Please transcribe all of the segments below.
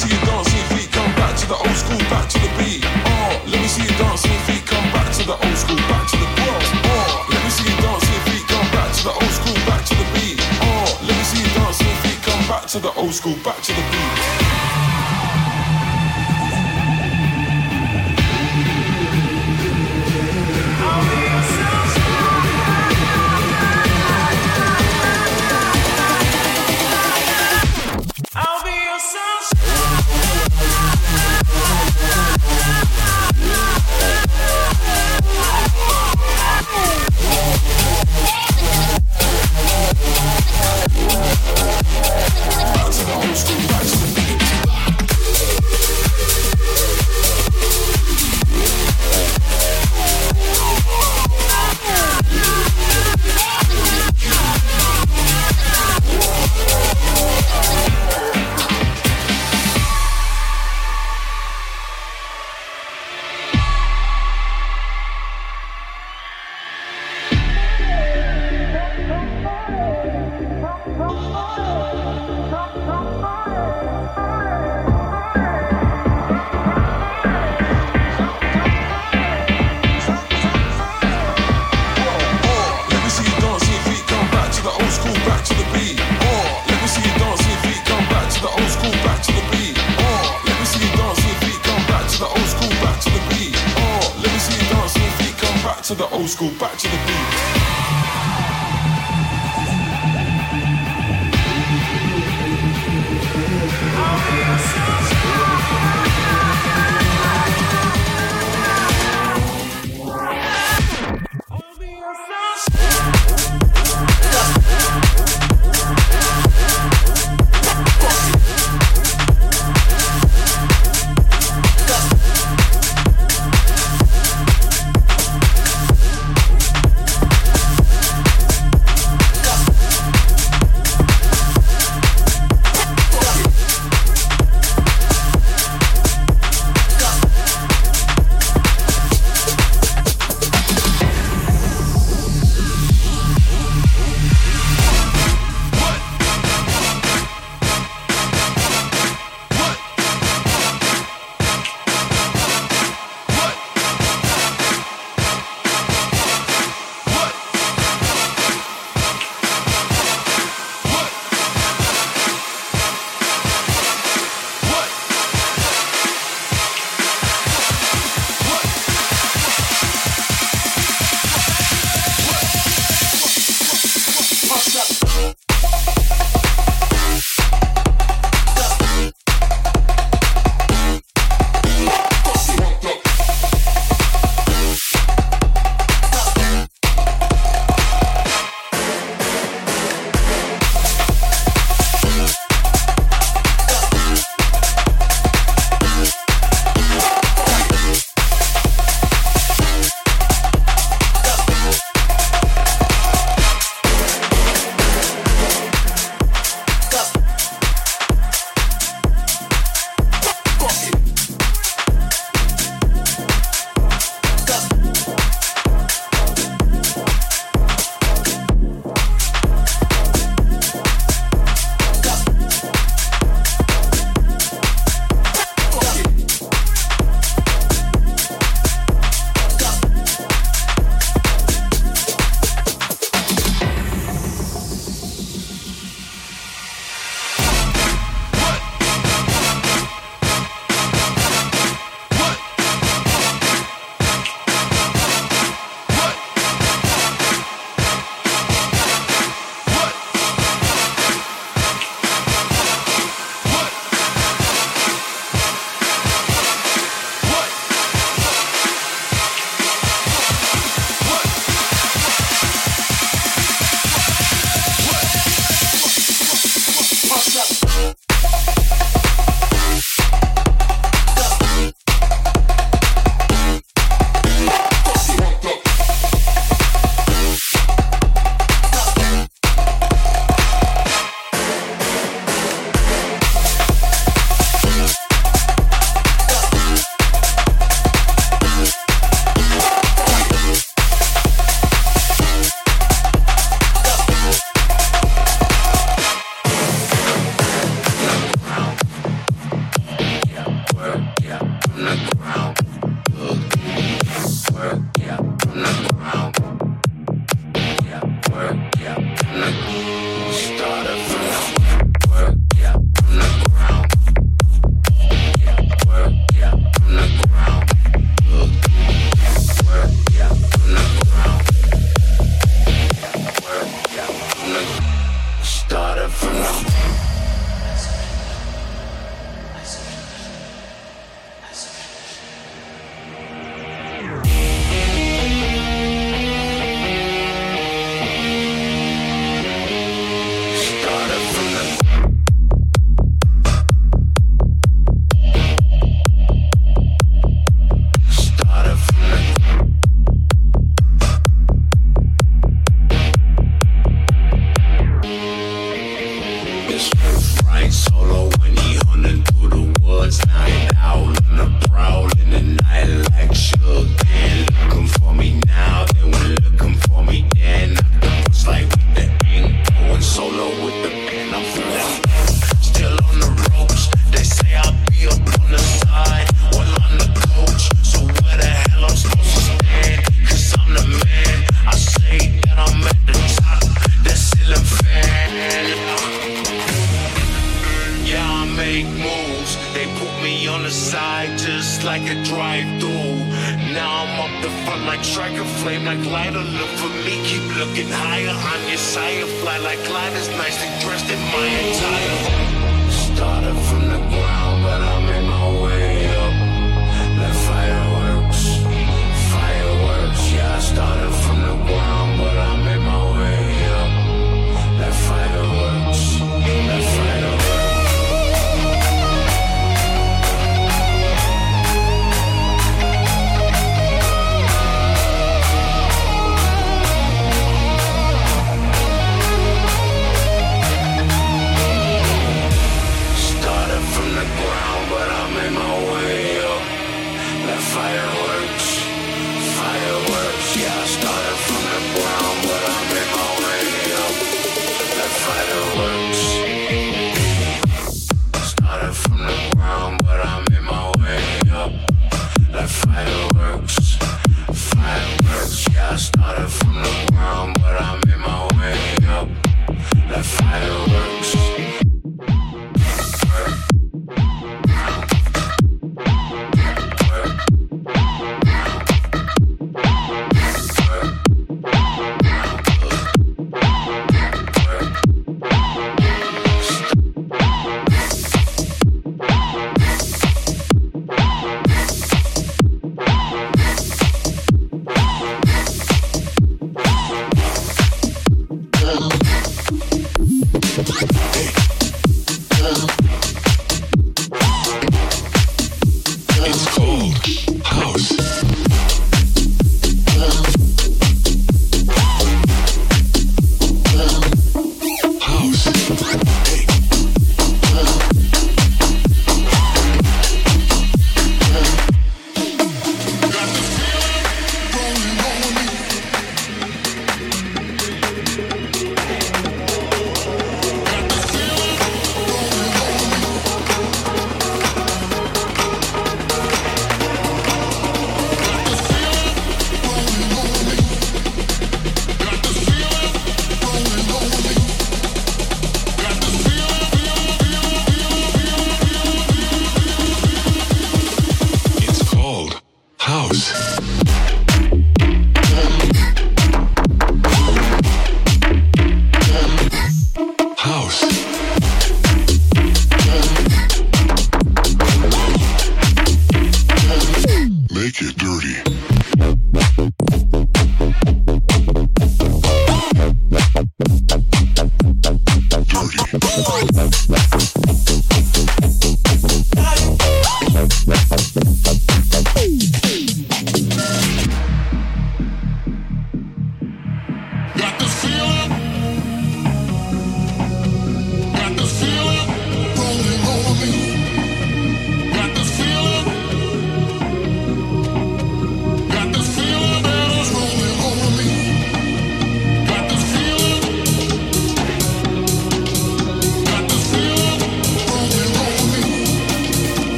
see you dancing feet, come back to the old school, back to the beat. Oh, let me see you dancing feet, come back to the old school, back to the beat. Oh, let me see you dancing feet, come back to the old school, back to the beat. Oh, let me see you dancing feet, come back to the old school, back to the beat.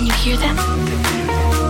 Can you hear them?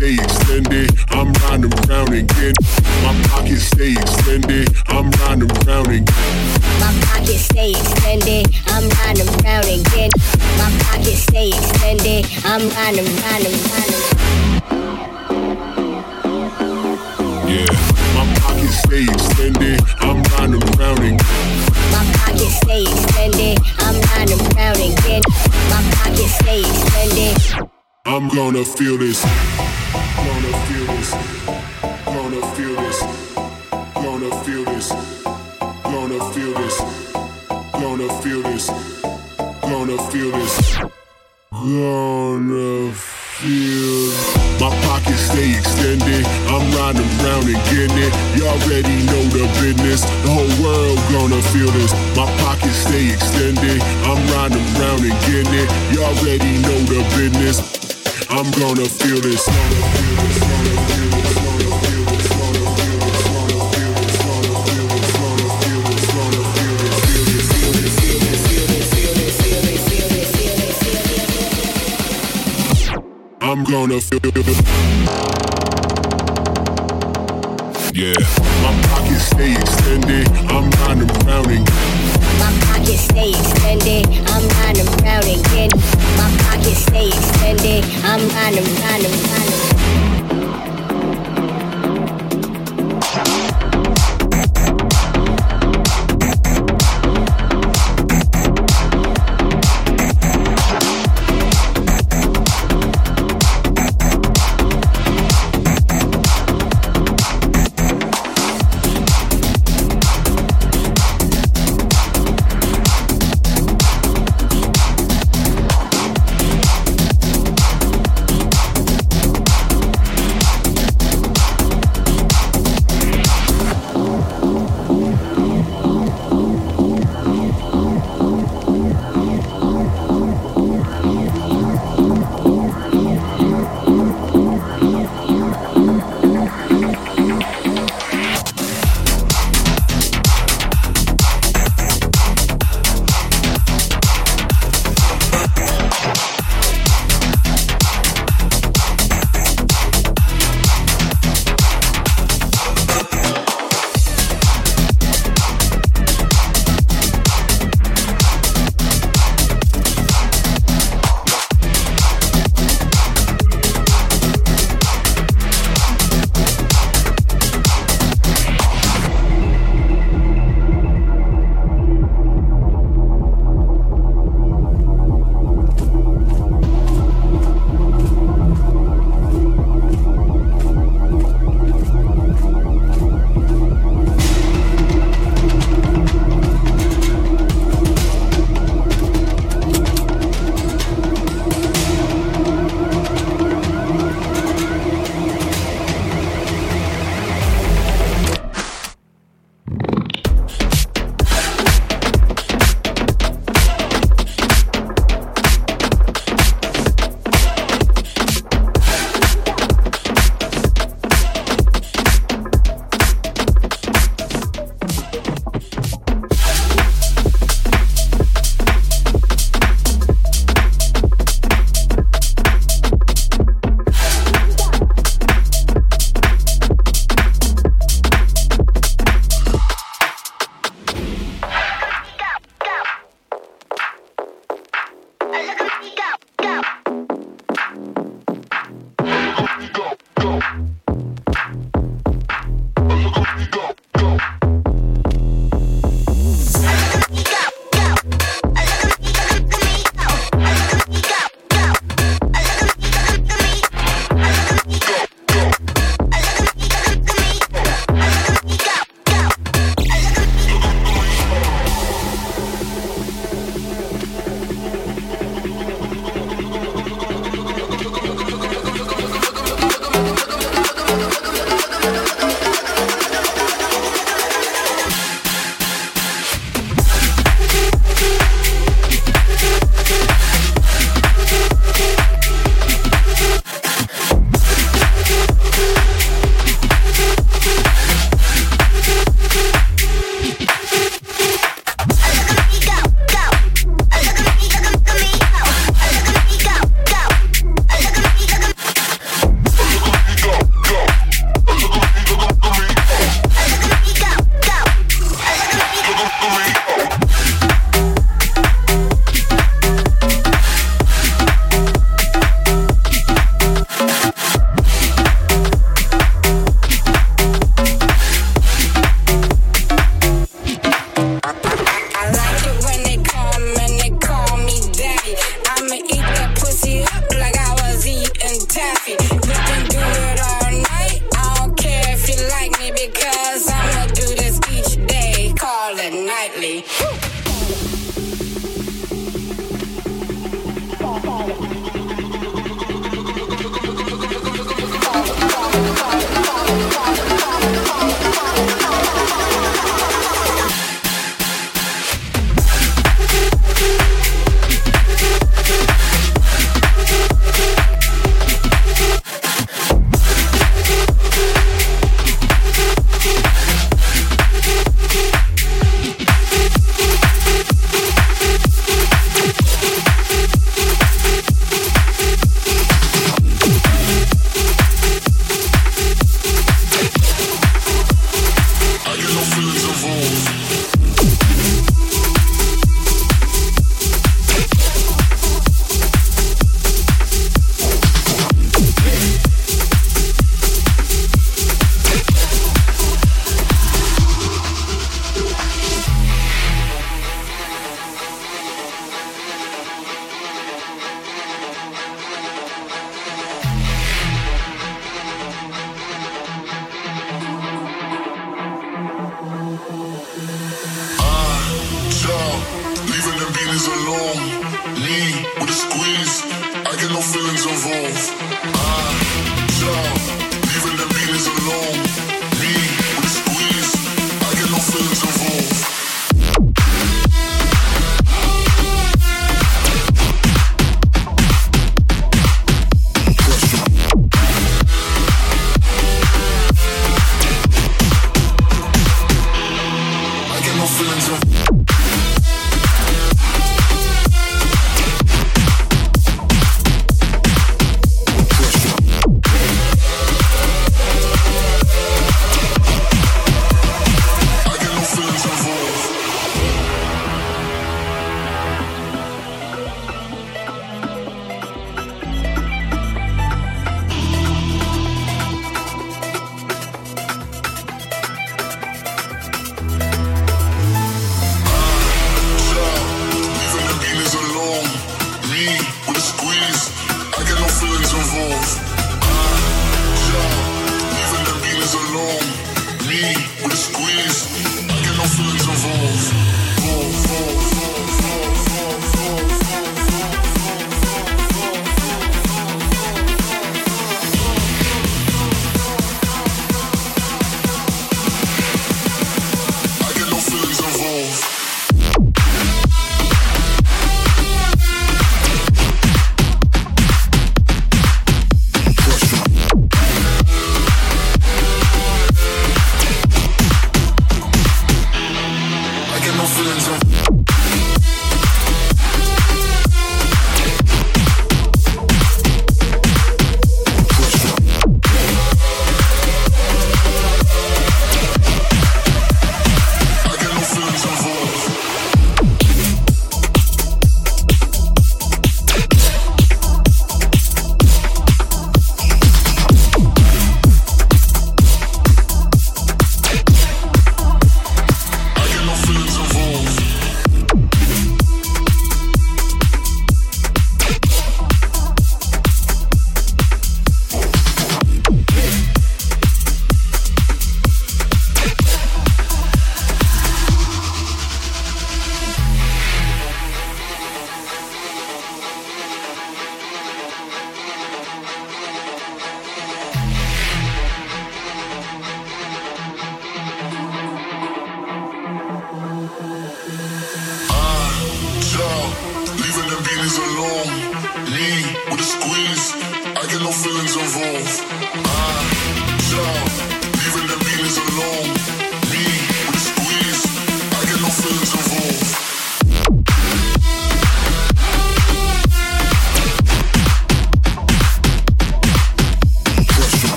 stay extended. I'm round and round and my pockets stay extended. I'm round and round and my pockets stay extended. I'm round and round and get my pockets stay extended. I'm round and round and round. Gonna feel this. Gonna feel this. Gonna feel this.